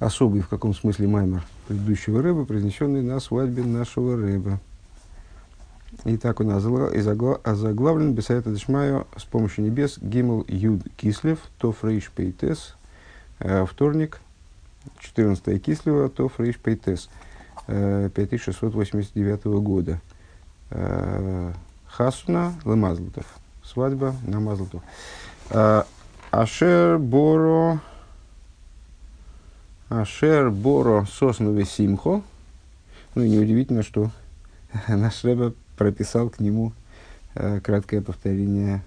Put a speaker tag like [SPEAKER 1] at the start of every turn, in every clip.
[SPEAKER 1] особый в каком смысле маймер предыдущего рыба, произнесенный на свадьбе нашего рыба. И так он озаглавлен Бесайта Дешмаю с помощью небес Гимл Юд Кислев, Тоф Рейш Пейтес, э, вторник, 14 Кислева, Тоф Рейш Пейтес, 5689 э, года. Э, Хасуна Лемазлутов. Свадьба на Мазлутов. Ашер Боро Ашер Боро Соснове Симхо. Ну и неудивительно, что наш Рэбе прописал к нему э, краткое повторение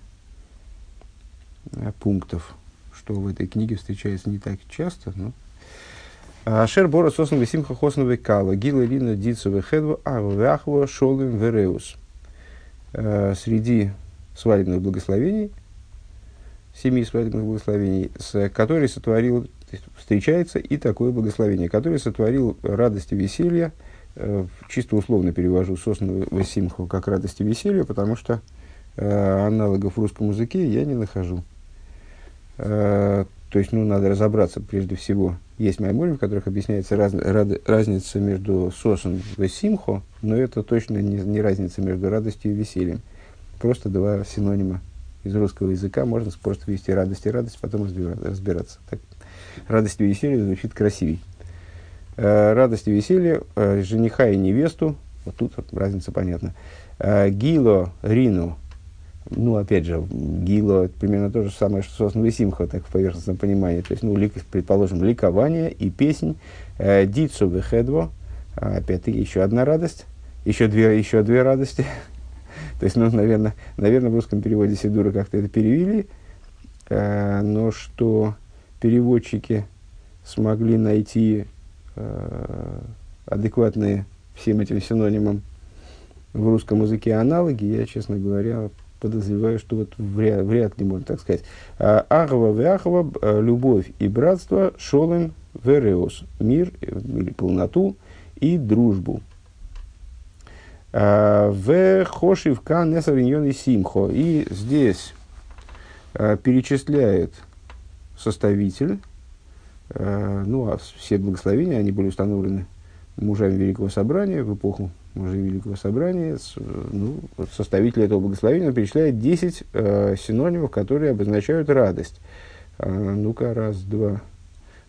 [SPEAKER 1] э, пунктов, что в этой книге встречается не так часто. Но... Ашер Боро Соснове Симхо Хоснове Кала. Гила Рина Дицове Хедва Авахва Шолем Вереус. Э, среди свадебных благословений, семи свадебных благословений, с, который сотворил встречается и такое благословение, которое сотворил радость и веселье, э, чисто условно перевожу сосну Васимху как радость и веселье, потому что э, аналогов в русском языке я не нахожу. Э, то есть, ну, надо разобраться прежде всего. Есть майморим, в которых объясняется раз, рад, разница между сосом и симхо, но это точно не, не разница между радостью и весельем. Просто два синонима из русского языка. Можно просто вести радость и радость, потом разбираться. Так, радость и веселье звучит красивей. Э, радость и веселье э, жениха и невесту, вот тут разница понятна. Э, гило, рину, ну, опять же, гило, примерно то же самое, что сосновый симха, так в поверхностном понимании. То есть, ну, лик, предположим, ликование и песнь. Дицу вехедво, опять-таки, еще одна радость, еще две, еще две радости. То есть, ну, наверное, наверное, в русском переводе Сидура как-то это перевели, но что переводчики смогли найти э, адекватные всем этим синонимам в русском языке аналоги, я, честно говоря, подозреваю, что вот вряд, вряд ли можно так сказать. А, Ахва вяхва, э, любовь и братство, шолем вереос, мир э, или полноту и дружбу. А, в хошивка несариньон и симхо. И здесь перечисляет составитель, э, ну, а все благословения, они были установлены мужами Великого Собрания в эпоху мужей Великого Собрания. С, ну, составитель этого благословения перечисляет 10 э, синонимов, которые обозначают радость. Ну-ка, раз, два,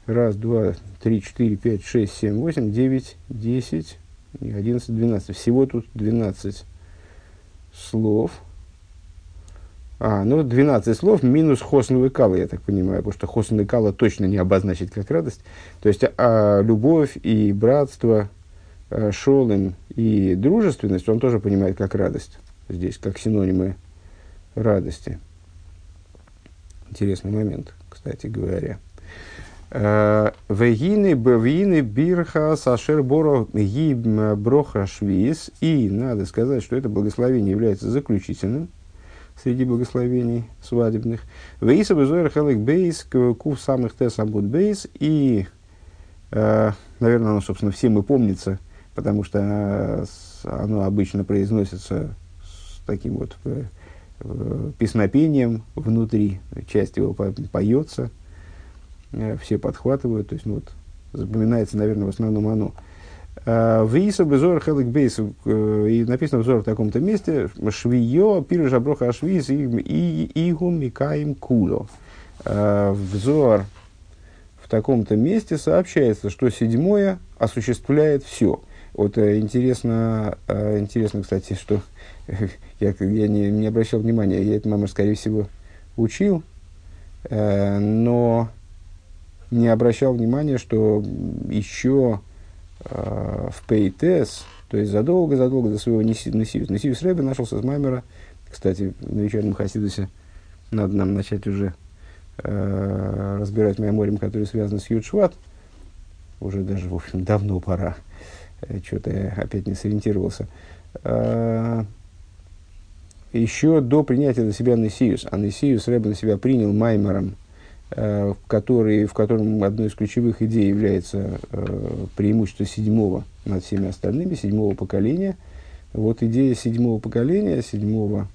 [SPEAKER 1] раз, два, три, четыре, пять, шесть, семь, восемь, девять, десять, одиннадцать, двенадцать. Всего тут двенадцать слов – а, ну, 12 слов минус хосн кала, я так понимаю, потому что хосн кала точно не обозначит как радость. То есть, а, любовь и братство, а, шолем и дружественность он тоже понимает как радость. Здесь, как синонимы радости. Интересный момент, кстати говоря. А, Вегины, бевины, бирха, сашер, боро, ги, броха, швиз. И надо сказать, что это благословение является заключительным среди благословений свадебных. Вейса безойр хелек бейс, кув самых тес абут бейс. И, э, наверное, оно, собственно, всем и помнится, потому что э, оно обычно произносится с таким вот э, песнопением внутри, часть его поется, все подхватывают, то есть, ну, вот, запоминается, наверное, в основном оно. Виса безор хелик бейс, и написано взор в таком-то месте, швио, пиры жаброха ашвиз, и игу микаем куло. Взор в таком-то месте сообщается, что седьмое осуществляет все. Вот интересно, интересно, кстати, что я, я не, не обращал внимания, я это, мама, скорее всего, учил, но не обращал внимания, что еще Э, в Пейтес, то есть задолго-задолго до своего Несиус. Несиус Рэбе нашелся с Маймера, кстати, на вечернем Хасидусе надо нам начать уже э, разбирать мемориум, который связан с Юдшват. Уже даже, в общем, давно пора. Э, Что-то я опять не сориентировался. Э, еще до принятия на себя Несиус, а Несиус Рэбе на себя принял Маймером Э, который, в котором одной из ключевых идей является э, преимущество седьмого над всеми остальными, седьмого поколения. Вот идея седьмого поколения, седьмого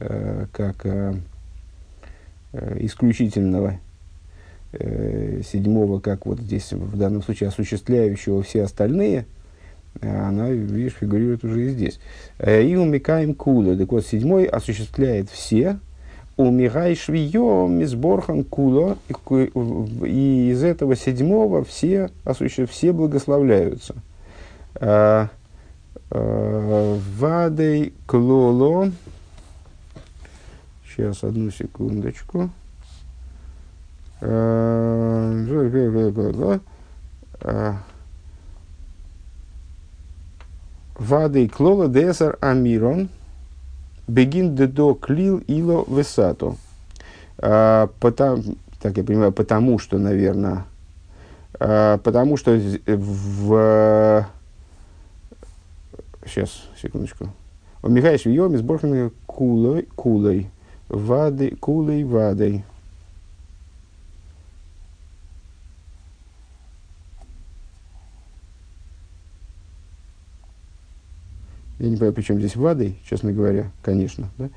[SPEAKER 1] э, как исключительного седьмого, как вот здесь в данном случае осуществляющего все остальные, она, видишь, фигурирует уже и здесь. И умикаем кула. Так вот, седьмой осуществляет все, умирай швиё мисборхан куло, и из этого седьмого все, все благословляются. А, а, вадей клоло. Сейчас, одну секундочку. А, Вадей клола десар амирон – Бегин дедо клил ило весато. Потому, так я понимаю, потому что, наверное, а, потому что в... Сейчас, секундочку. У Михаила Швием из Борхана кулой, кулой, вады, кулой, вадой. Я не понимаю, при чем здесь вадой, честно говоря, конечно. Да?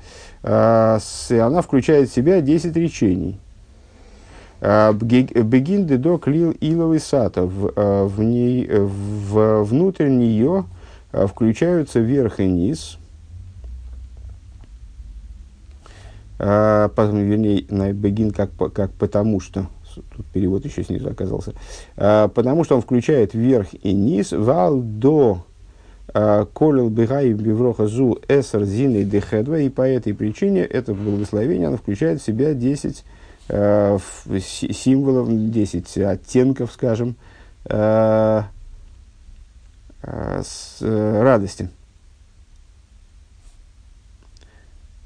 [SPEAKER 1] А, с, она включает в себя 10 речений. А, Бегин дедо клил иловый сата. В, в, ней, в, внутрь нее а, включаются верх и низ. А, потом, вернее, на бегин как, как потому что. Тут перевод еще снизу оказался. А, потому что он включает верх и низ. Вал до Колил бегай бивроха зу эсер зины дехедва, и по этой причине это благословение оно включает в себя 10 э, символов, 10 оттенков, скажем, э, э, с, радости.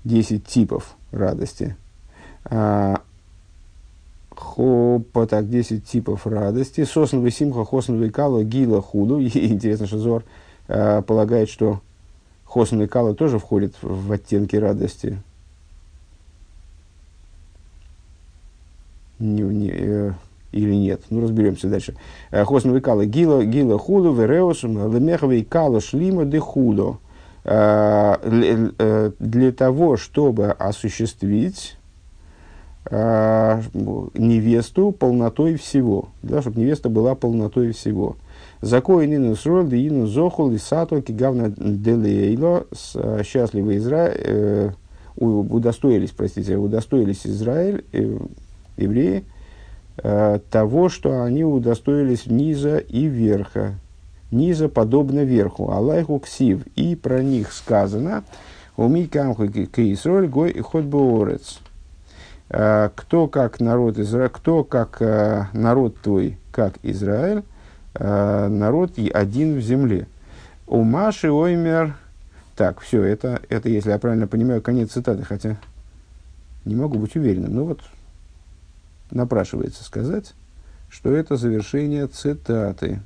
[SPEAKER 1] 10 типов радости. А, Хопа, так, 10 типов радости. Сосновый симха, хосновый кало, гила худу. И интересно, что Зор э, полагает, что Хосн и Кала тоже входят в оттенки радости. Не, не, э, или нет. Ну, разберемся дальше. Э, Хосн и Кала. Гила, гила хулу, вереусум, лемеховый Кала шлима де хулу. Э, э, для того, чтобы осуществить невесту полнотой всего, да, чтобы невеста была полнотой всего. Закоин ину срол, да ину зохул, и сато, кигавна делейло, э, счастливый Израиль, э, удостоились, простите, удостоились Израиль, э, евреи, того, что они удостоились низа и верха. Низа подобно верху. Аллаху ксив. И про них сказано, уми камху кейсроль гой и хоть бы кто как народ Израиль, кто как народ твой, как Израиль, Э, народ один в земле. У Маши Оймер... Так, все, это, это, если я правильно понимаю, конец цитаты, хотя не могу быть уверенным. Но вот напрашивается сказать, что это завершение цитаты.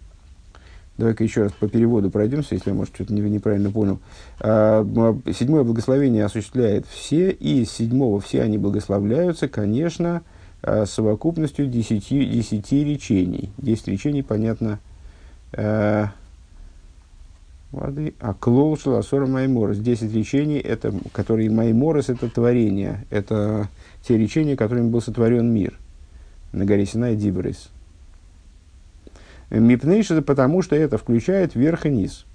[SPEAKER 1] Давай-ка еще раз по переводу пройдемся, если я, может, что-то неправильно понял. А, седьмое благословение осуществляет все, и седьмого все они благословляются, конечно, совокупностью десяти, десяти речений. Десять речений, понятно, э, воды. А клол шаласора майморос. Десять речений, это, которые майморос, это творение. Это те речения, которыми был сотворен мир. На горе Синай Дибрис. Мипнейш это потому, что это включает верх и низ.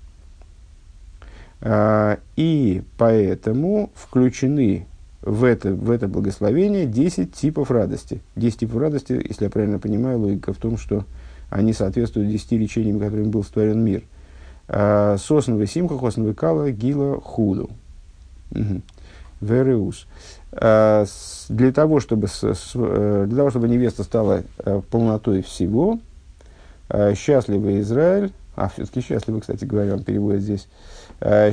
[SPEAKER 1] А, и поэтому включены в это, в это благословение 10 типов радости. 10 типов радости, если я правильно понимаю, логика в том, что они соответствуют 10 речениям, которыми был створен мир. А, сосновый симха, хосновый кала, гила, худу. Вереус. А, для того, чтобы, э, для того, чтобы невеста стала э, полнотой всего, э, счастливый Израиль, а все-таки счастливый, кстати говоря, он переводит здесь,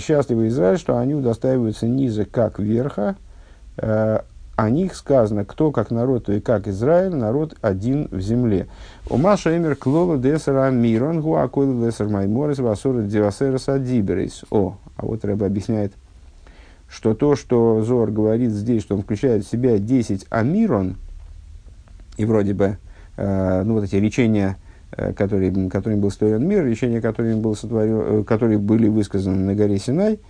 [SPEAKER 1] счастливый Израиль, что они удостаиваются низа как верха, о них сказано, кто как народ, то и как Израиль, народ один в земле. У Маша Эмер Клола Десера Мирон Гуакойл Десер Майморис Васура Девасера Садиберис. О, а вот Рэба объясняет, что то, что Зор говорит здесь, что он включает в себя 10 Амирон, и вроде бы, э, ну вот эти речения, э, которые, которыми был створен мир, речения, которыми был сотворен, э, которые были высказаны на горе Синай,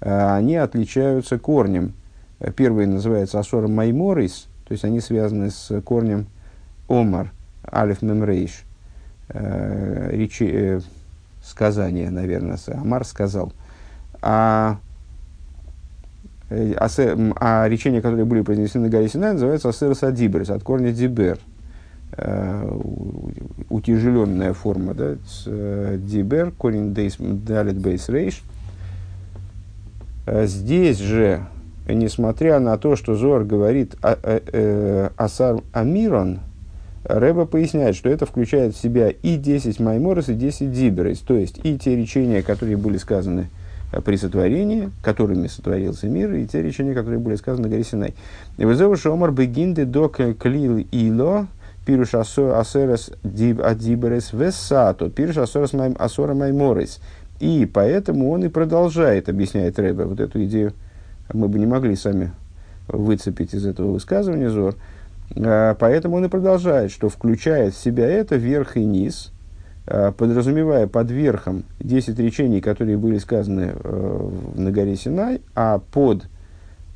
[SPEAKER 1] э, они отличаются корнем – Первый называется Асора Майморис, то есть они связаны с корнем אמר, אלף מם ריש, э, речи, э, сказание, наверное, אמר сказал, а, э, а, а речения, которые были произнесены горе Синай, называются עשרת הדברות, от корня דיבר. Э, утяжеленная форма, да, э, דיבר, корень דלת בית ריש. Э, здесь же, несмотря на то, что Зоар говорит עשר אמירן, Рэба поясняет, что это включает в себя и 10 майморос, и 10 диберес, то есть и те речения, которые были сказаны при сотворении, которыми сотворился мир, и те речения, которые были сказаны горе Синай. Вызову Шомар Бегинды до Клил Ило, пируш асерес адиберес весато, пируш асерес асора майморес. И поэтому он и продолжает, объясняет Рэбе, вот эту идею мы бы не могли сами выцепить из этого высказывания Зор. А, поэтому он и продолжает, что включает в себя это верх и низ, а, подразумевая под верхом 10 речений, которые были сказаны э, на горе Синай, а под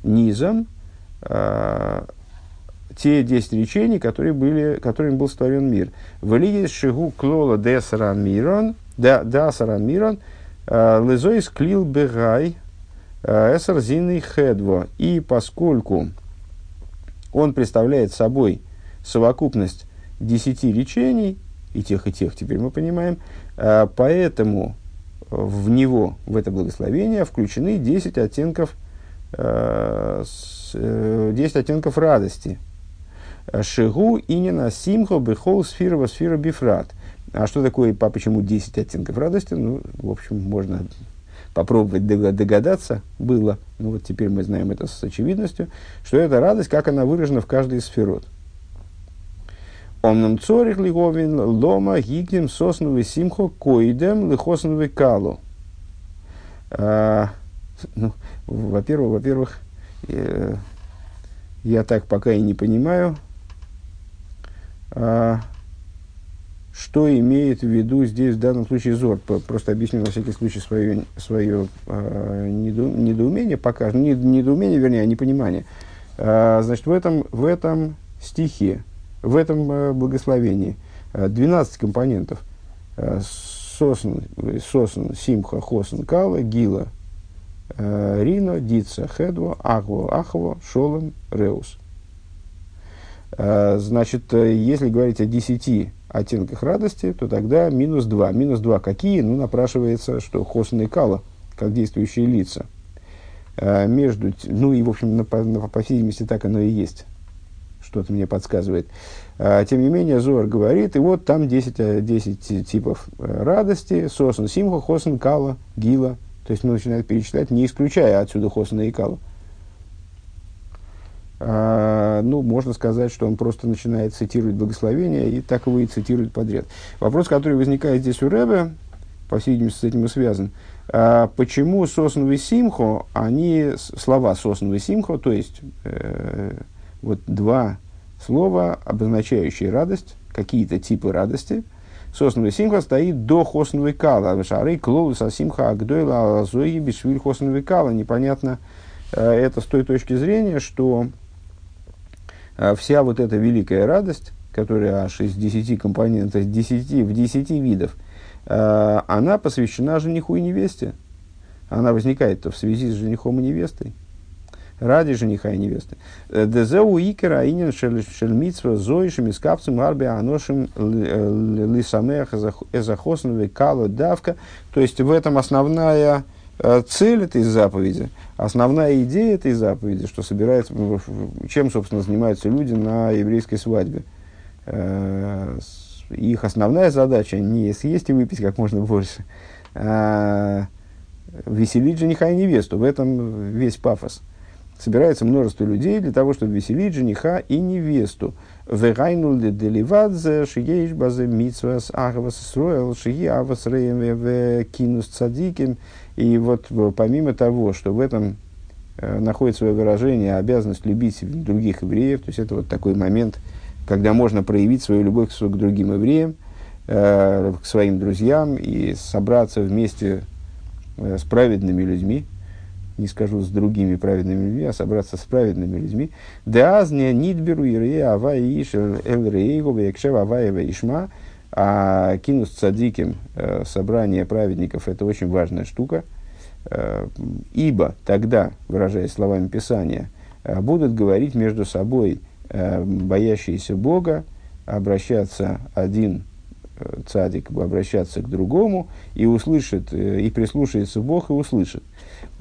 [SPEAKER 1] низом а, те 10 речений, которые были, которыми был створен мир. Валиес шигу клола десаран мирон, дасаран мирон, э, лезоис клил бегай, э, зинный хедво. И поскольку он представляет собой совокупность десяти речений, и тех, и тех, теперь мы понимаем, э, поэтому в него, в это благословение, включены 10 оттенков, 10 оттенков радости – Шигу инина симхо бехол сфира сфира бифрат. А что такое, по почему 10 оттенков радости? Ну, в общем, можно попробовать догадаться было. Ну, вот теперь мы знаем это с очевидностью, что эта радость, как она выражена в каждой из сферот. Омнам цорих лиговин лома гигнем сосновый симхо коидем лихосновый калу. А, ну, во-первых, во-первых, э, я так пока и не понимаю, а, что имеет в виду здесь в данном случае Зор? Просто объясню на всякий случай свое, свое а, недоумение, пока, не, недоумение, вернее, а непонимание. А, значит, в этом, в этом стихе, в этом а, благословении 12 компонентов. Сосн, сосн, симха, хосн, кала, гила, рино, дица, хедво, ахво, ахво, шолом, реус. Э, значит, э, если говорить о 10 оттенках радости, то тогда минус 2. Минус 2 какие? Ну, напрашивается, что Хосн и Кала, как действующие лица. Э, между, ну и, в общем, по, по всей видимости, так оно и есть. Что-то мне подсказывает. Тем не менее, Зор говорит, и вот там 10, 10 типов радости. Сосн, Симха, Хосн, Кала, Гила. То есть, мы начинаем перечислять, не исключая отсюда Хосна и Кала. Ну, можно сказать, что он просто начинает цитировать благословение и так его и цитирует подряд. Вопрос, который возникает здесь у Рэбе, по всей видимости, с этим и связан. А, почему сосновый симхо, они, слова сосновый симхо, то есть э, вот два слова, обозначающие радость, какие-то типы радости, сосновый симха стоит до хосновой кала. Шары клоуса симха агдойла азои бишвиль хосновой кала. Непонятно, э, это с той точки зрения, что а вся вот эта великая радость, которая аж из десяти компонентов, 10, в десяти видов, а, она посвящена жениху и невесте. Она возникает в связи с женихом и невестой. Ради жениха и невесты. Дезеу икера аинин шельмитсва зоишем и арби аношим лисамех эзахосновой кало давка. То есть в этом основная Э, цель этой заповеди, основная идея этой заповеди, что собирается, чем, собственно, занимаются люди на еврейской свадьбе. Э, их основная задача не съесть и выпить как можно больше, а веселить жениха и невесту. В этом весь пафос. Собирается множество людей для того, чтобы веселить жениха и невесту. Базе ахвас кинус цадиким. И вот э, помимо того, что в этом э, находит свое выражение обязанность любить других евреев, то есть это вот такой момент, когда можно проявить свою любовь к, другим евреям, э, к своим друзьям и собраться вместе э, с праведными людьми, не скажу с другими праведными людьми, а собраться с праведными людьми. Деазне нидберу ирея ава иш эл рейгу векшев аваева ишма. А кинус цадиким, э, собрание праведников, это очень важная штука. Э, ибо тогда, выражаясь словами Писания, э, будут говорить между собой боящиеся Бога, обращаться один цадик, обращаться к другому, и услышит, и прислушается Бог, и услышит.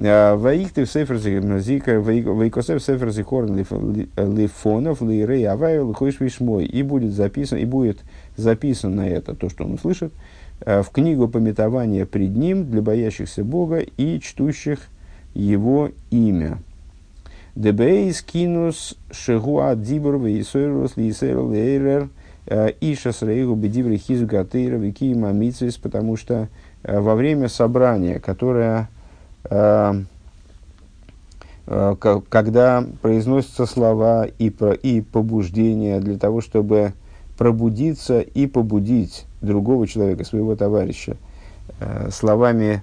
[SPEAKER 1] Ваихты сефер зика, ваикосев сефер зихорн лифонов, лирей авайл, лихойш вишмой. И будет записано, и будет записано это, то, что он услышит, в книгу пометования пред ним для боящихся Бога и чтущих его имя. Дебейс кинус шегуа дибр вейсойрус лисерл эйрер иша срейгу бедиври хизу гатейра вики мамицис, потому что во время собрания, которое когда произносятся слова и, про, и побуждения для того, чтобы пробудиться и побудить другого человека, своего товарища, э, словами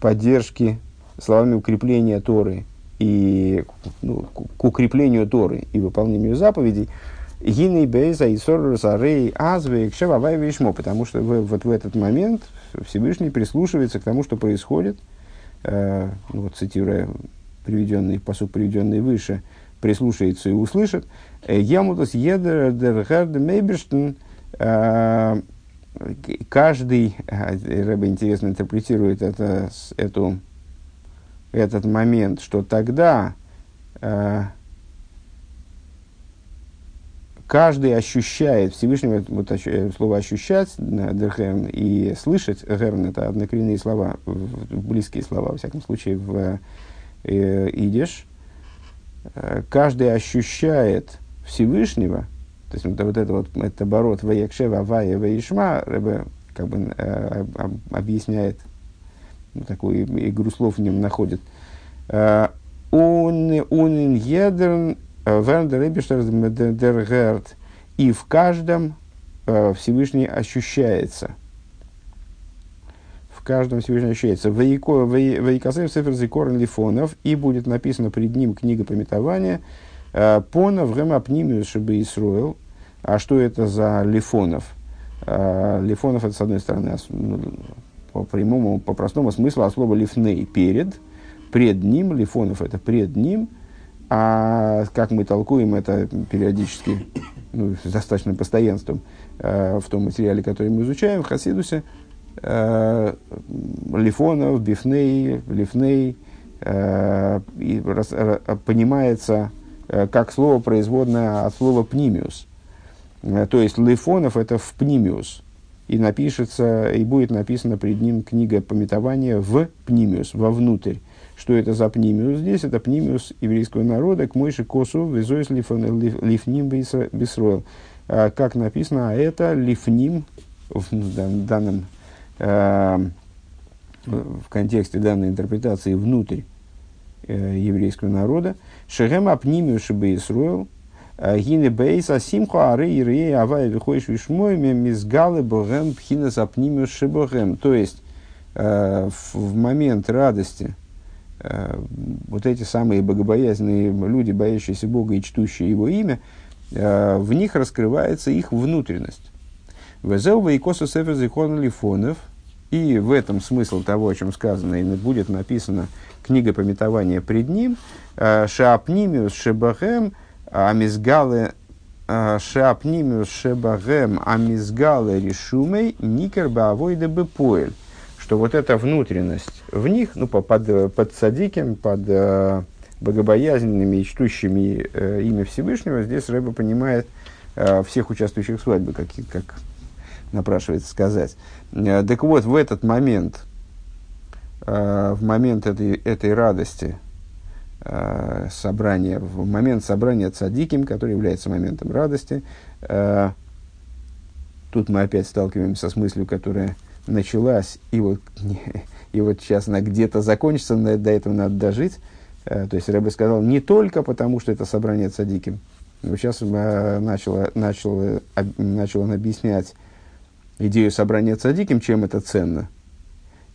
[SPEAKER 1] поддержки, словами укрепления Торы и ну, к укреплению Торы и выполнению заповедей, Гиней Бейза и Соррусарей Азвейк Шевавай Вишмо, потому что вот в этот момент Всевышний прислушивается к тому, что происходит – э, вот цитируя приведенный, посуд, приведенный выше, прислушается и услышит, «Э, «Ямутас едер дер мейберштен» э, каждый, э, Рэбе интересно интерпретирует это, эту, этот момент, что тогда каждый ощущает Всевышнего, вот слово ощущать, дерхерн, и слышать, герн, это однокоренные слова, близкие слова, во всяком случае, в э, идиш. Э, каждый ощущает Всевышнего, то есть вот, вот это вот, это оборот Ваякшева, Авая, Ваишма, как бы э, объясняет, ну, такую игру слов в нем находит. Э, он, он едерн Вердер и в каждом э, Всевышний ощущается. В каждом Всевышний ощущается. Ваикасев Сефер Зикорн Лифонов, и будет написано пред ним книга пометования, э, Понов Гема Пнимиус Шибы Исруэл. А что это за Лифонов? Э, лифонов это, с одной стороны, ну, по прямому, по простому смыслу, а слово лифней перед, пред ним, лифонов это пред ним – а как мы толкуем это периодически, ну, с достаточным постоянством, э, в том материале, который мы изучаем, в Хасидусе, э, Лифонов, Бифней, Лифней, э, и рас, э, понимается э, как слово производное от слова пнимиус. Э, то есть Лифонов это в пнимиус. И напишется, и будет написана пред ним книга пометования в пнимиус, вовнутрь. Что это за пнимиус здесь? Это пнимиус еврейского народа к Мойши Косу визоис лифним бисроил. А, как написано, а это лифним в данном э, в контексте данной интерпретации внутрь э, еврейского народа. Шехем апнимиус шибе Исруэл, а, Гине бейса симху ары ирей авай вихойш вишмой мизгалы богем пхинас апнимиус шибогем. То есть, э, в момент радости, вот эти самые богобоязненные люди, боящиеся Бога и чтущие Его имя, э, в них раскрывается их внутренность. Везеува и косу сефер зихон лифонов, и в этом смысл того, о чем сказано, и будет написана книга пометования пред ним, э, шаапнимиус шебахем амизгале шаапнимиус шебахем амизгале решумей никер баавойда бепоэль что вот эта внутренность в них, ну, под, под садиком, под э, богобоязненными и чтущими э, имя Всевышнего, здесь Рэба понимает э, всех участвующих в свадьбе, как, как напрашивается сказать. Так вот, в этот момент, в момент этой, этой радости, собрания, в момент собрания цадиким, который является моментом радости, тут мы опять сталкиваемся с мыслью, которая началась, и вот, и вот сейчас она где-то закончится, но до этого надо дожить. Э, то есть Рэбе сказал, не только потому, что это собрание цадиким. Вот сейчас начал, начал, начал он объяснять идею собрания цадиким, чем это ценно.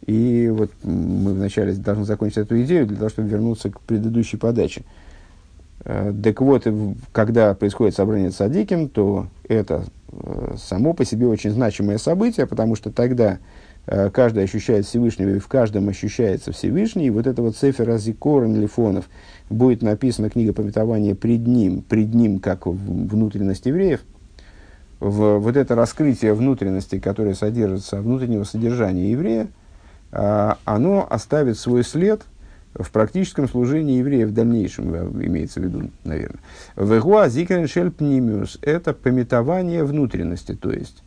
[SPEAKER 1] И вот мы вначале должны закончить эту идею для того, чтобы вернуться к предыдущей подаче. Э, так вот, когда происходит собрание садиким, то это э, само по себе очень значимое событие, потому что тогда э, каждый ощущает Всевышнего, и в каждом ощущается Всевышний. И вот это вот Сефер Азикорен Лифонов будет написана книга пометования пред ним, пред ним как внутренность евреев. В, вот это раскрытие внутренности, которое содержится, внутреннего содержания еврея, оно оставит свой след – в практическом служении евреев в дальнейшем, э, имеется в виду, наверное. Вегуа зикрен шель пнимиус – это пометование внутренности, то есть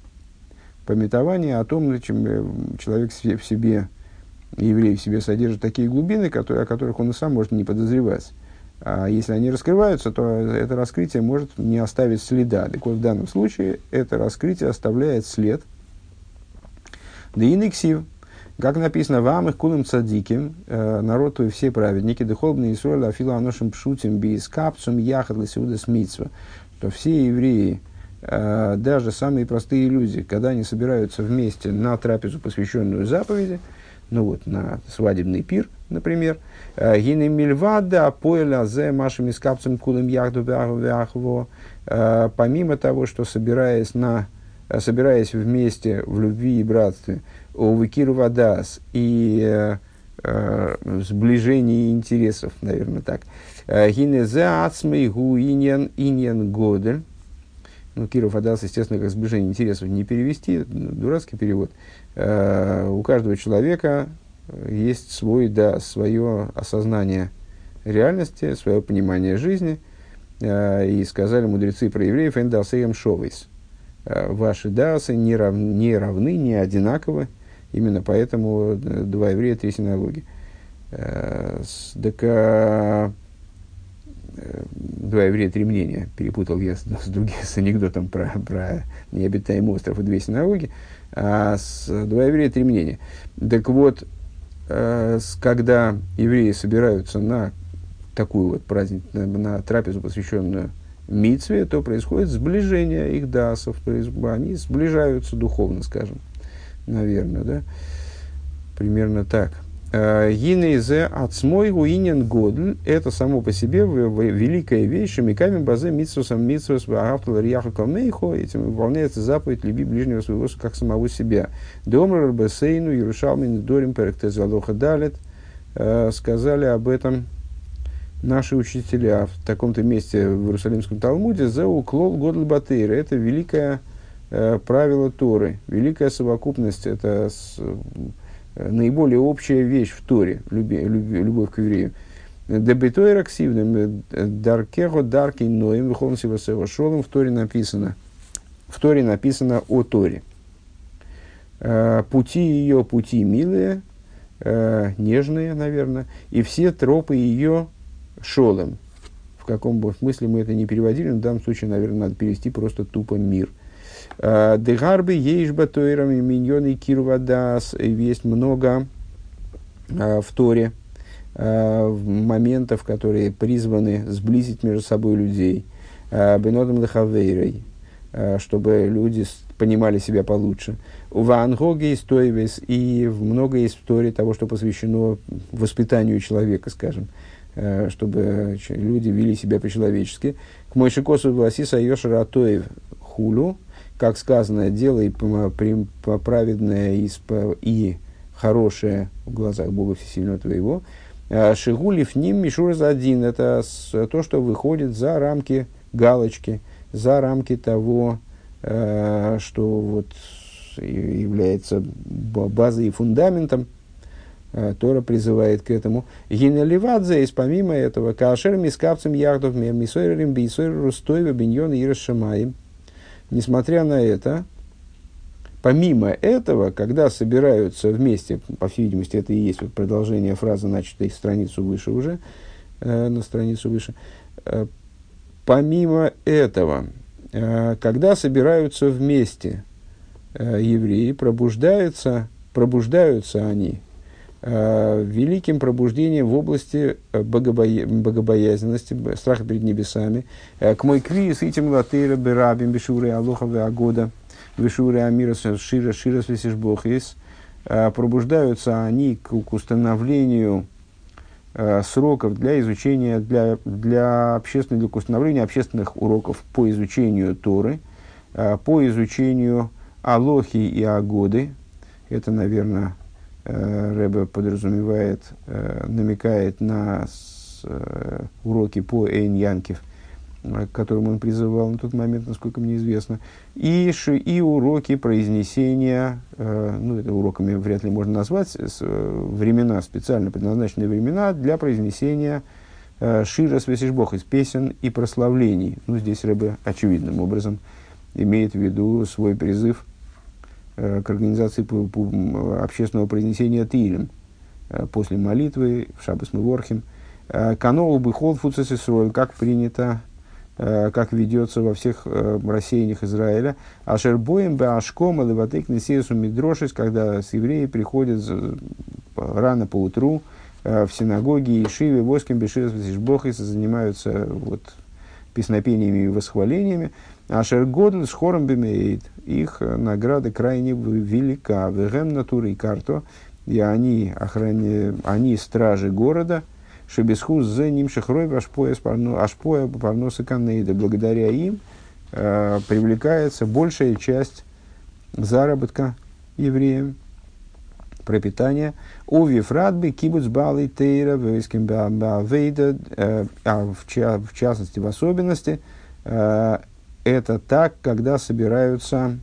[SPEAKER 1] пометование о том, чем э, человек в себе, еврей в себе содержит такие глубины, которые, о которых он и сам может не подозревать. А если они раскрываются, то это раскрытие может не оставить следа. Так вот, в данном случае это раскрытие оставляет след. Да и как написано, вам их кулым цадиким, э, народ твой все праведники, духовные Исруэля, афила аношим пшутим, бис капцум, яхат лисиуда смитсва, что все евреи, э, даже самые простые люди, когда они собираются вместе на трапезу, посвященную заповеди, ну вот, на свадебный пир, например, э, гины мильвада, поэля зе машами с капцем кулым яхду вяхво, помимо того, что собираясь на собираясь вместе в любви и братстве, Увыкиру Вадас и э, э, сближение интересов, наверное, так. Э, Гинезе ацмей гу иньян иньян годель. Ну, Киров Адас, естественно, как сближение интересов не перевести, дурацкий перевод. У каждого человека есть свой, да, свое осознание реальности, свое понимание жизни. И сказали мудрецы про евреев, «Эндасеем шовейс». Э, ваши дасы не, рав, не равны, не одинаковы. Именно поэтому э, два еврея, три синагоги. Э, так, а, э, два еврея, три мнения. Перепутал я с, с другим, с анекдотом про, про необитаемый остров и две синагоги. А с два еврея, три мнения. Так вот, когда евреи собираются на такую вот праздник, на, на трапезу, посвященную Мицве, то происходит сближение их дасов, они сближаются духовно, скажем наверное, да? Примерно так. Э, Гинейзе отсмой гуинен годль – это само по себе великая вещь, шамиками базе митсусом митсус ваагавтал рияху калмейхо, этим выполняется заповедь «люби ближнего своего как самого себя». Домрар бесейну Ярушалмин дорим перектез алоха далет э, сказали об этом наши учителя в таком-то месте в Иерусалимском Талмуде за уклол годль батейра. Это великая Э, правила Торы. Великая совокупность – это с, э, наиболее общая вещь в Торе, люби, люби, любовь к еврею. Дебетойр активным, э, даркего дарки ноем, выходом севасева шолом, в Торе написано, в Торе написано о Торе. Пути ее, пути милые, нежные, наверное, и все тропы ее шолом. В каком бы смысле мы это не переводили, но в данном случае, наверное, надо перевести просто тупо мир – Дегарбы ейшба тойрами миньоны кирвадас. Есть много э, в Торе э, моментов, которые призваны сблизить между собой людей. Бенодом лехавейрой, чтобы люди понимали себя получше. У Вангоге истоевес и много есть в Торе того, что посвящено воспитанию человека, скажем, чтобы люди вели себя по-человечески. К Мойшикосу Васиса Йошара Атоев хулю, как сказано, делай праведное и, и хорошее в глазах Бога Всесильного твоего. А Шигулив ним Мишур один. Это то, что выходит за рамки галочки, за рамки того, э, что вот является базой и фундаментом. Э, Тора призывает к этому. Гинеливадзе, из помимо этого, кашер мискапцем яхдов мисойрим бисойр рустойва биньон и расшамаем. Несмотря на это, помимо этого, когда собираются вместе, по всей видимости, это и есть вот продолжение фразы, начатой страницу выше уже, э, на страницу выше, э, помимо этого, э, когда собираются вместе э, евреи, пробуждаются, пробуждаются они великим пробуждением в области э, богобоя... богобоязненности, страха перед небесами. Э, к мой кви с этим латыра берабим бешуры алоха агода бешуры амира шира шира свесишбохис. пробуждаются они к, к установлению сроков для изучения, для, для, общественного, для установления общественных уроков по изучению Торы, по изучению Алохи и Агоды. Это, наверное, Рэбе подразумевает, намекает на уроки по Эйн Янкев – к которому он призывал на тот момент, насколько мне известно, и, и уроки произнесения, э, ну, это уроками вряд ли можно назвать, э, времена, специально предназначенные времена для произнесения э, Шира Свесишбох из песен и прославлений. Ну, здесь Рэбе очевидным образом имеет в виду свой призыв э, к организации общественного произнесения Тилем э, после молитвы в Шабас Меворхим. Э, Каноу Бихол Фуцесисроль, как принято Э, как ведется во всех э, рассеяниях Израиля. Ашербоем башком леватек несесу мидрошис, когда с евреи приходят рано по утру э, в синагоге и Шиве, Воским, Беширас, Бохис, занимаются вот, песнопениями и восхвалениями. Ашер Годль с хором бемеет. Их награда крайне велика. Вегем натуры и карто. И они, охране, они стражи города – Шебесхуз за ним шахрой ашпоя ашпоя парноса канейда. Благодаря им э, привлекается большая часть заработка евреям, пропитания. Ови фрадби кибуц балы тейра вейским вейда, э, а в частности, в особенности, э, это так, когда собираются,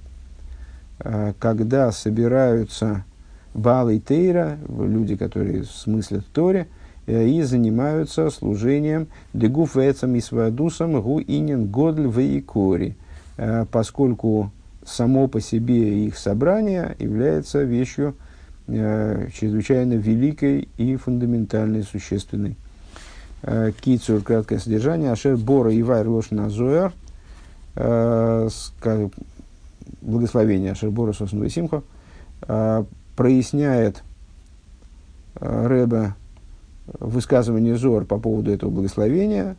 [SPEAKER 1] э, когда собираются балы тейра, люди, которые смыслят в Торе, Э, и занимаются служением дегуф эцам и свадусам гу инин годль в э, поскольку само по себе их собрание является вещью чрезвычайно великой и фундаментальной, существенной. Кицур, краткое содержание, Ашер Бора и Вайр Лошна Зояр, благословение Ашер Бора Сосну Симхо, проясняет Рэба высказывание Зор по поводу этого благословения.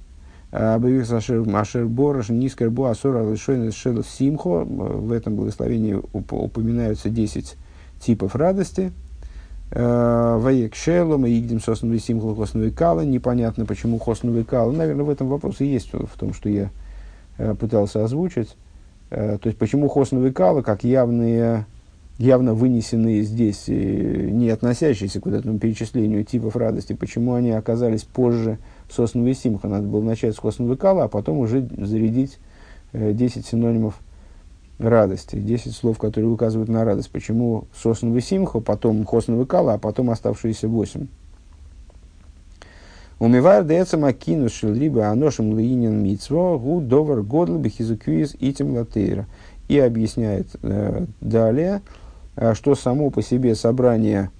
[SPEAKER 1] Объявился Ашер Борош, Нискер Бу Асор Алишойн Шел Симхо. В этом благословении упоминаются 10 типов радости. Ваек Шелом, Игдим Сосновый Симхо, Хосновый Кала. Непонятно, почему Хосновый Кала. Наверное, в этом вопрос и есть в том, что я э, пытался озвучить. Э, то есть, почему Хосновый Кала, как явные явно вынесенные здесь, э, не относящиеся к вот этому перечислению типов радости, почему они оказались позже Сосновой Симха. Надо было начать с Хосновой Кала, а потом уже зарядить 10 э, синонимов радости, 10 слов, которые указывают на радость. Почему Сосновый Симха, потом Хосновый Кала, а потом оставшиеся 8. Умивар деца макину шилриба аношем лиинин митцво гу довар годл бихизуквиз итим латейра. И объясняет э, далее, Э, что само по себе собрание,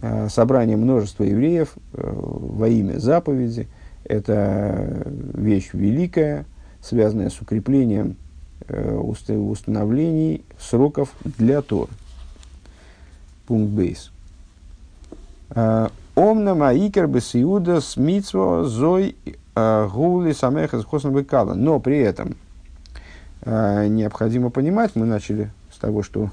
[SPEAKER 1] э, собрание множества евреев э, во имя заповеди – это вещь великая, связанная с укреплением установлений сроков для Тор. Пункт бейс. Омна маикер бесиуда смитсво зой гули самеха с Но при этом необходимо понимать, мы начали с того, что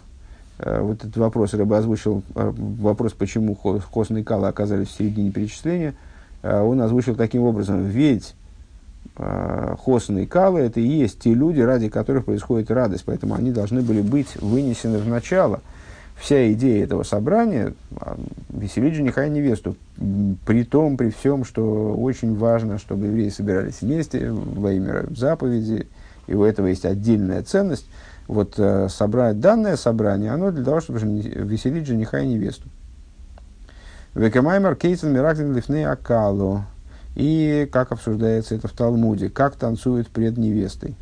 [SPEAKER 1] Э, вот этот вопрос Рыба озвучил, э, вопрос, почему хосные калы оказались в середине перечисления, э, он озвучил таким образом, ведь хосные калы это и есть те люди, ради которых происходит радость, поэтому они должны были быть вынесены в начало. Вся идея этого собрания а, веселить жениха и невесту, при том, при всем, что очень важно, чтобы евреи собирались вместе во имя заповеди, и у этого есть отдельная ценность – вот э, собрать данное собрание, оно для того, чтобы веселить жениха и невесту. Векамаймер кейтен мирактин лифней акалу. И как обсуждается это в Талмуде, как танцуют пред невестой.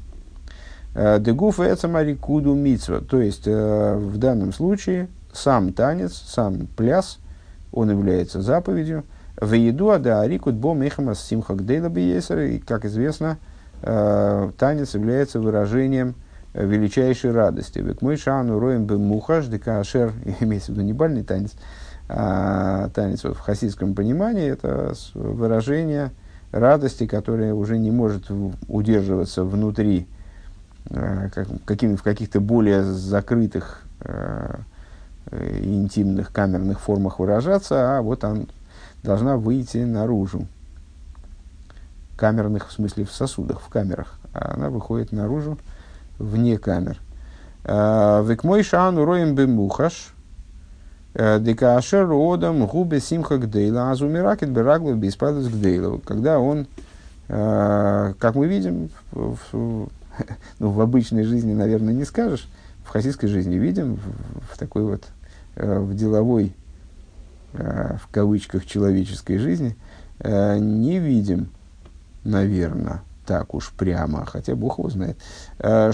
[SPEAKER 1] Э, Дегуф это марикуду мицва. То есть, э, в данном случае, сам танец, сам пляс, он является заповедью. В еду ада арикут бо мехамас симхак дейла И, как известно, э, танец является выражением величайшей радости. Век мой шану роем бы мухаш, декашер, имеется в виду не бальный танец, а танец вот в хасидском понимании, это выражение радости, которое уже не может удерживаться внутри, как, какими, в каких-то более закрытых э, и интимных камерных формах выражаться, а вот она должна выйти наружу. Камерных, в смысле, в сосудах, в камерах. А она выходит наружу, вне камер. Векмой шану роем бемухаш, декашер родом губе симха гдейла, азумиракет бераглу беспадус гдейла. Когда он, как мы видим, в, ну, в обычной жизни, наверное, не скажешь, в хасидской жизни видим, в, в такой вот, э, в деловой, э, в кавычках, человеческой жизни, э, не видим, наверное, так уж прямо, хотя Бог его знает,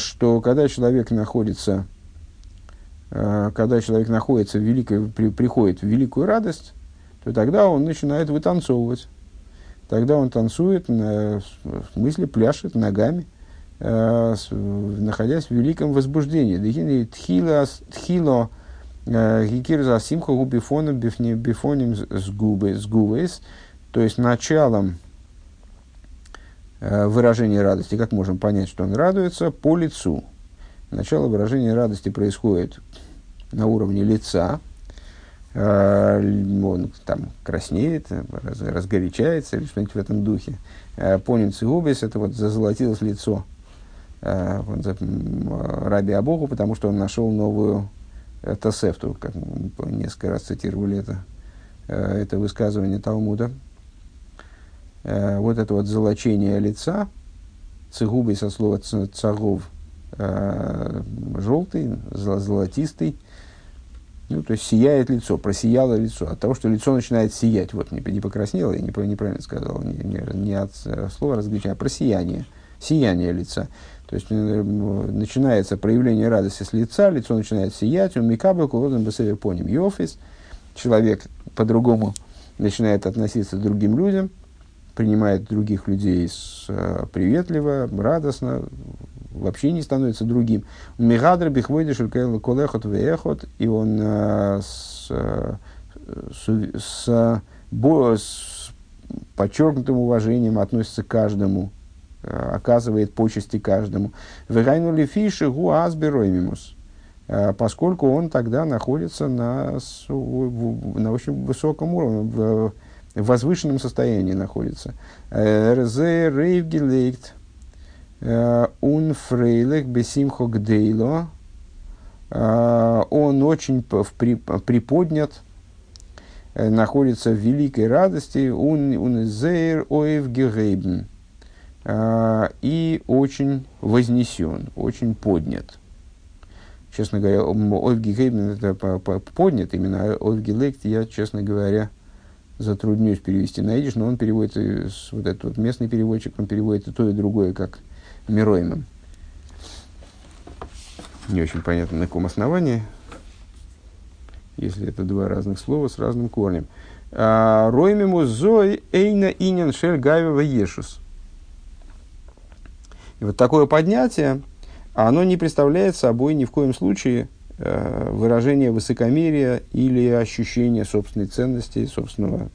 [SPEAKER 1] что когда человек находится, когда человек находится в великой, при, приходит в великую радость, то тогда он начинает вытанцовывать. Тогда он танцует, в смысле пляшет ногами – находясь в великом возбуждении. Дехини тхило э, гикир за симхо губифоном бифоним с губы с губес, то есть началом э, выражения радости, как можем понять, что он радуется, по лицу. Начало выражения радости происходит на уровне лица, он там краснеет, разгорячается или что-нибудь в этом духе. Понинцы губес, это вот зазолотилось лицо – Э, Раби Абогу, потому что он нашел новую э, Тосефту, как мы несколько раз цитировали это, э, это высказывание Талмуда. Вот это вот золочение лица, цигубой со слова цагов, желтый, золотистый, ну, то есть сияет лицо, просияло лицо. От того, что лицо начинает сиять, вот не, не покраснело, я неправильно сказал, не, не, не от слова разгорячения, а просияние, сияние лица. То есть э, начинается проявление радости с лица, лицо начинает сиять, у Микабы кулодом бесевер поним йофис. Человек по-другому начинает относиться к другим людям, принимает других людей с, э, приветливо, радостно, вообще не становится другим. Мигадр бихвойдиш колехот веехот, и он э, с, с, с, с подчеркнутым уважением относится к каждому оказывает почести каждому. Вегайнули фиши гу асбероимимус, э, поскольку он тогда находится на, на очень высоком уровне, в возвышенном состоянии находится. Рзе рейвгелейкт ун фрейлех бесимхо гдейло, он очень приподнят, э, находится в великой радости, он он зейр оев герейбн, а, и очень вознесен, очень поднят. Честно говоря, Ольги Гейбен это поднят, именно Ольги Лейкт я, честно говоря, затруднюсь перевести на идиш, но он переводит, вот этот вот местный переводчик, он переводит и то, и другое, как Мироимом. Не очень понятно, на каком основании, если это два разных слова с разным корнем. А, Роймиму зой эйна инин шель гавева ешус. И вот такое поднятие, оно не представляет собой ни в коем случае э, выражение высокомерия или ощущение собственной ценности, собственного,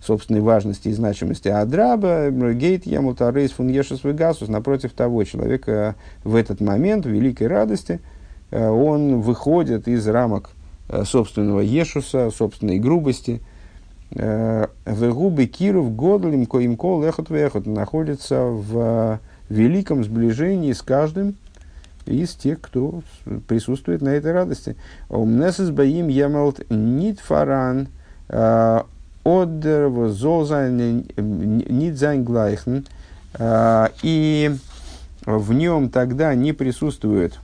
[SPEAKER 1] собственной важности и значимости. А драба, гейт, ямутарейс, фунгешес, вегасус, напротив того, человека в этот момент, в великой радости, э, он выходит из рамок э, собственного ешуса, собственной грубости, Вегубы Киров Годлим Коимко Лехот Вехот находится в великом сближении с каждым из тех, кто присутствует на этой радости. Омнесес баим ямалт нит фаран а, одер золзайн нит зайн. А, и в нем тогда не присутствует,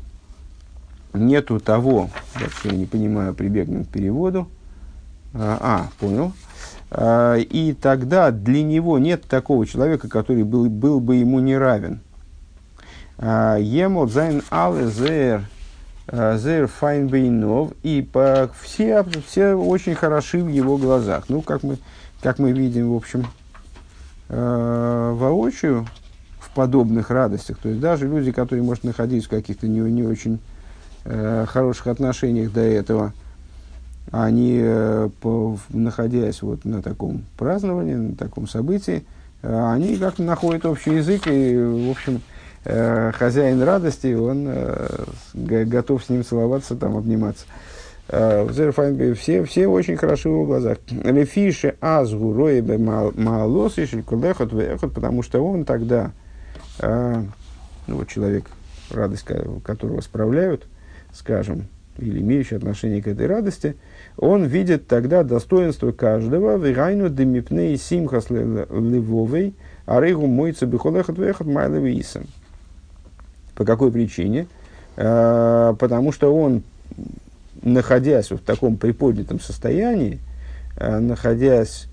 [SPEAKER 1] нету того, вообще не понимаю, прибегну к переводу. А, а понял. А, и тогда для него нет такого человека, который был, был бы ему не равен. А, Емот зайн але зер а, зер файнбейнов, и по, все, все очень хороши в его глазах. Ну, как мы, как мы видим, в общем, воочию, в подобных радостях. То есть даже люди, которые, может, находиться в каких-то не, не очень хороших отношениях до этого – они, э, по, находясь вот на таком праздновании, на таком событии, э, они как-то находят общий язык, и, в общем, э, хозяин радости, он готов с ним целоваться, там, обниматься. Все, все очень хороши в его глазах. Лефише азгу роебе маалос и шелькулехот вехот, потому что он тогда, ну вот человек, радость которого справляют, скажем, или имеющий отношение к этой радости, он видит тогда достоинство каждого, вирайну демипне и симхас левовой, а рейгу мойца бихолехот вехот майлевисом. По какой причине? А, потому что он, находясь в таком приподнятом состоянии, а, находясь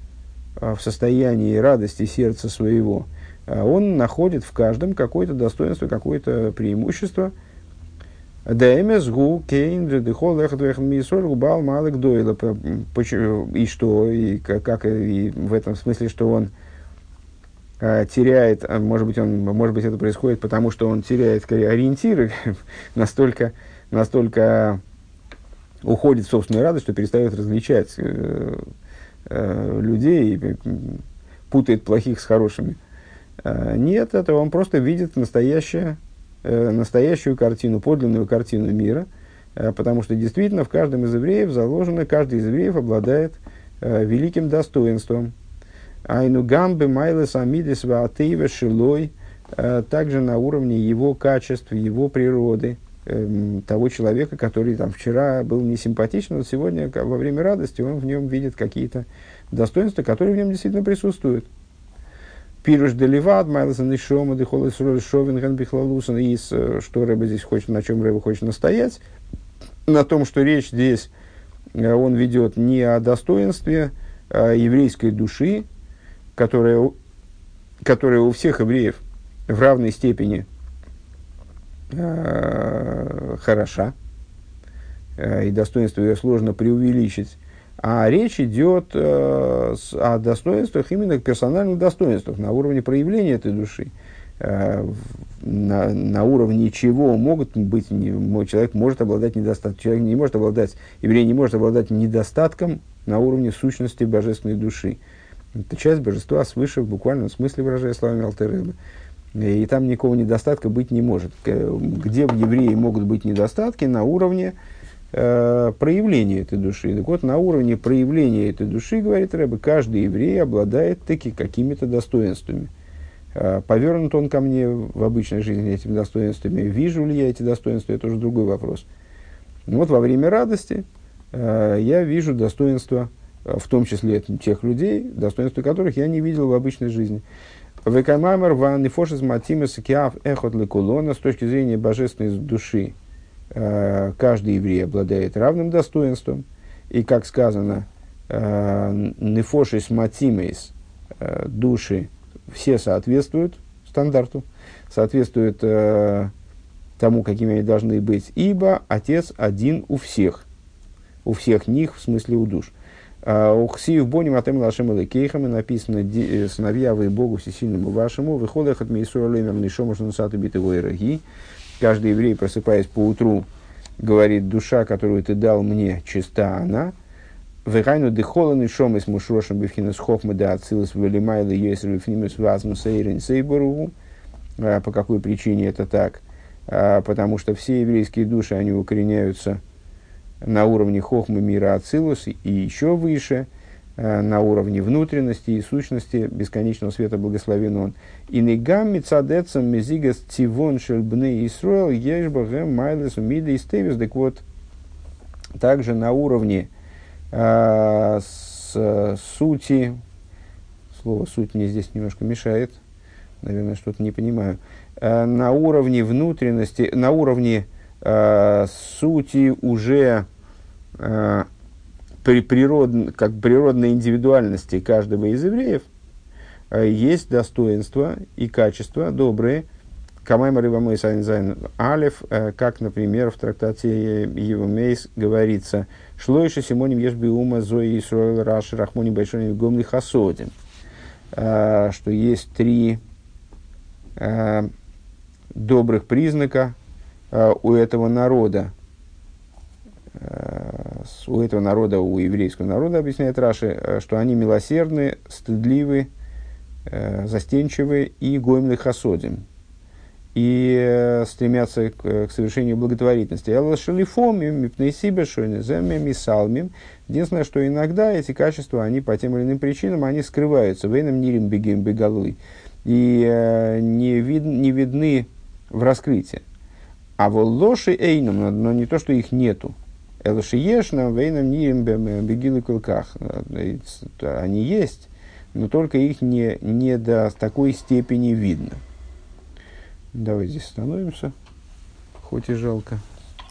[SPEAKER 1] а, в состоянии радости сердца своего, он находит в каждом какое-то достоинство, какое-то преимущество – Дэмес гу кейн дыхол мисоль губал малых дойла. И что, и как и в этом смысле, что он а, теряет, может быть, он, может быть, это происходит потому, что он теряет ориентиры, настолько, настолько уходит в собственную радость, что перестает различать э, э, людей и путает плохих с хорошими. Э, нет, это он просто видит настоящее Э, настоящую картину, подлинную картину мира, э, потому что действительно в каждом из евреев заложено, каждый из евреев обладает э, великим достоинством. Айну гамбе майлес амидес ваатеева шилой, также на уровне его качеств, его природы, эм, того человека, который там вчера был несимпатичен, но сегодня во время радости он в нем видит какие-то достоинства, которые в нем действительно присутствуют. Пируш деливад, майласан и шома, дехолес шовинген бихлалусан. И что Рэба здесь хочет, на чем Рэба хочет настоять? На том, что речь здесь, он ведет не о достоинстве а еврейской души, которая, которая у всех евреев в равной степени э, хороша, э, и достоинство ее сложно преувеличить, а речь идет э, с, о достоинствах, именно персональных достоинствах, на уровне проявления этой души. Э, на, на уровне чего могут быть, не, человек может обладать недостатком, человек не может обладать, еврей не может обладать недостатком на уровне сущности божественной души. Это часть божества свыше, в буквальном смысле выражая словами Алтереба. И там никакого недостатка быть не может. Где в евреи могут быть недостатки? На уровне э, проявления этой души. Так вот, на уровне проявления этой души, говорит Рэбе, каждый еврей обладает таки какими-то достоинствами. Э, повернут он ко мне в обычной жизни этими достоинствами, вижу ли я эти достоинства, это уже другой вопрос. Но вот во время радости э, я вижу достоинства, э, в том числе тех людей, достоинства которых я не видел в обычной жизни. Векамамер ван нефошис матимес киав эхот лекулона с точки зрения божественной души Э, каждый еврей обладает равным достоинством. И, как сказано, э, нефошис матимейс, э, души все соответствуют стандарту, соответствуют тому, какими они должны быть, ибо Отец один у всех, у всех них, в смысле у душ. У Хсиев Боним Атем Лашем Элекейхам написано «Сыновья вы Богу Всесильному вашему, выходах от Мейсура Лемер Нишома Шнусата Битывой Раги, каждый еврей, просыпаясь по утру, говорит, душа, которую ты дал мне, чиста она. Вегайну дехолан и шом из мушрошем бифхинес хохмы да ацилус велимайла йесер вифнимус вазму сейрин сейбору. А, по какой причине это так? А, потому что все еврейские души, они укореняются на уровне хохмы мира Ацилус и еще выше – на уровне внутренности и сущности бесконечного света благословен он. И негам мицадецам мезигас тивон шельбны Исруэл ешбагэм майлес умида и стевис. Так вот, также на уровне э, с, сути, слово суть мне здесь немножко мешает, наверное, что-то не понимаю, э, на уровне внутренности, на уровне э, сути уже э, при природ, как природной индивидуальности каждого из евреев э, есть достоинства и качества добрые. Камаймар Ивамей Сайнзайн Алев, э, как, например, в трактате Евамейс говорится, Шлойша Симоним Ешби Ума Зои Исруэл Раши Рахмони Большони Гомли Хасодим, э, что есть три добрых признака у этого народа, у этого народа, у еврейского народа, объясняет Раши, э, что они милосердны, стыдливы, э, застенчивы и гоймны хасодим. и э, стремятся к, к совершению благотворительности. Единственное, что иногда эти качества, они по тем или иным причинам, они скрываются. Вейном нирим бегем бегалуй. И э, не, вид, не видны в раскрытии. А вот лоши эйном, но не то, что их нету. Элоши ешна, вейном нирим бегилы кулках. Они есть, но только их не, не до такой степени видно. Давай здесь остановимся, хоть и жалко.